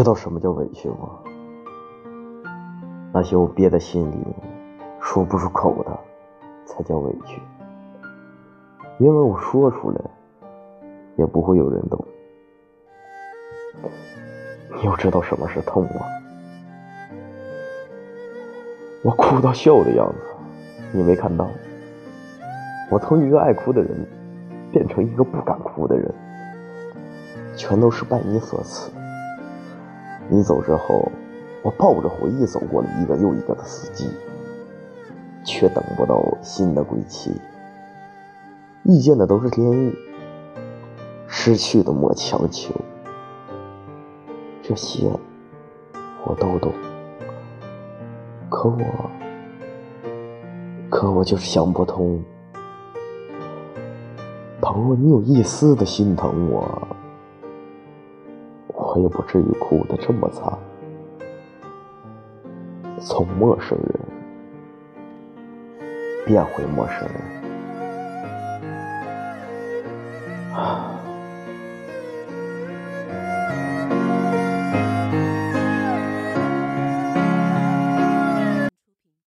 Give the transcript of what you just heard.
知道什么叫委屈吗？那些我憋在心里说不出口的，才叫委屈。因为我说出来，也不会有人懂。你又知道什么是痛吗？我哭到笑的样子，你没看到？我从一个爱哭的人，变成一个不敢哭的人，全都是拜你所赐。你走之后，我抱着回忆走过了一个又一个的四季，却等不到新的归期。遇见的都是天意，失去的莫强求。这些我都懂，可我，可我就是想不通。倘若你有一丝的心疼我，我也不至于哭得这么惨。从陌生人变回陌生人。啊。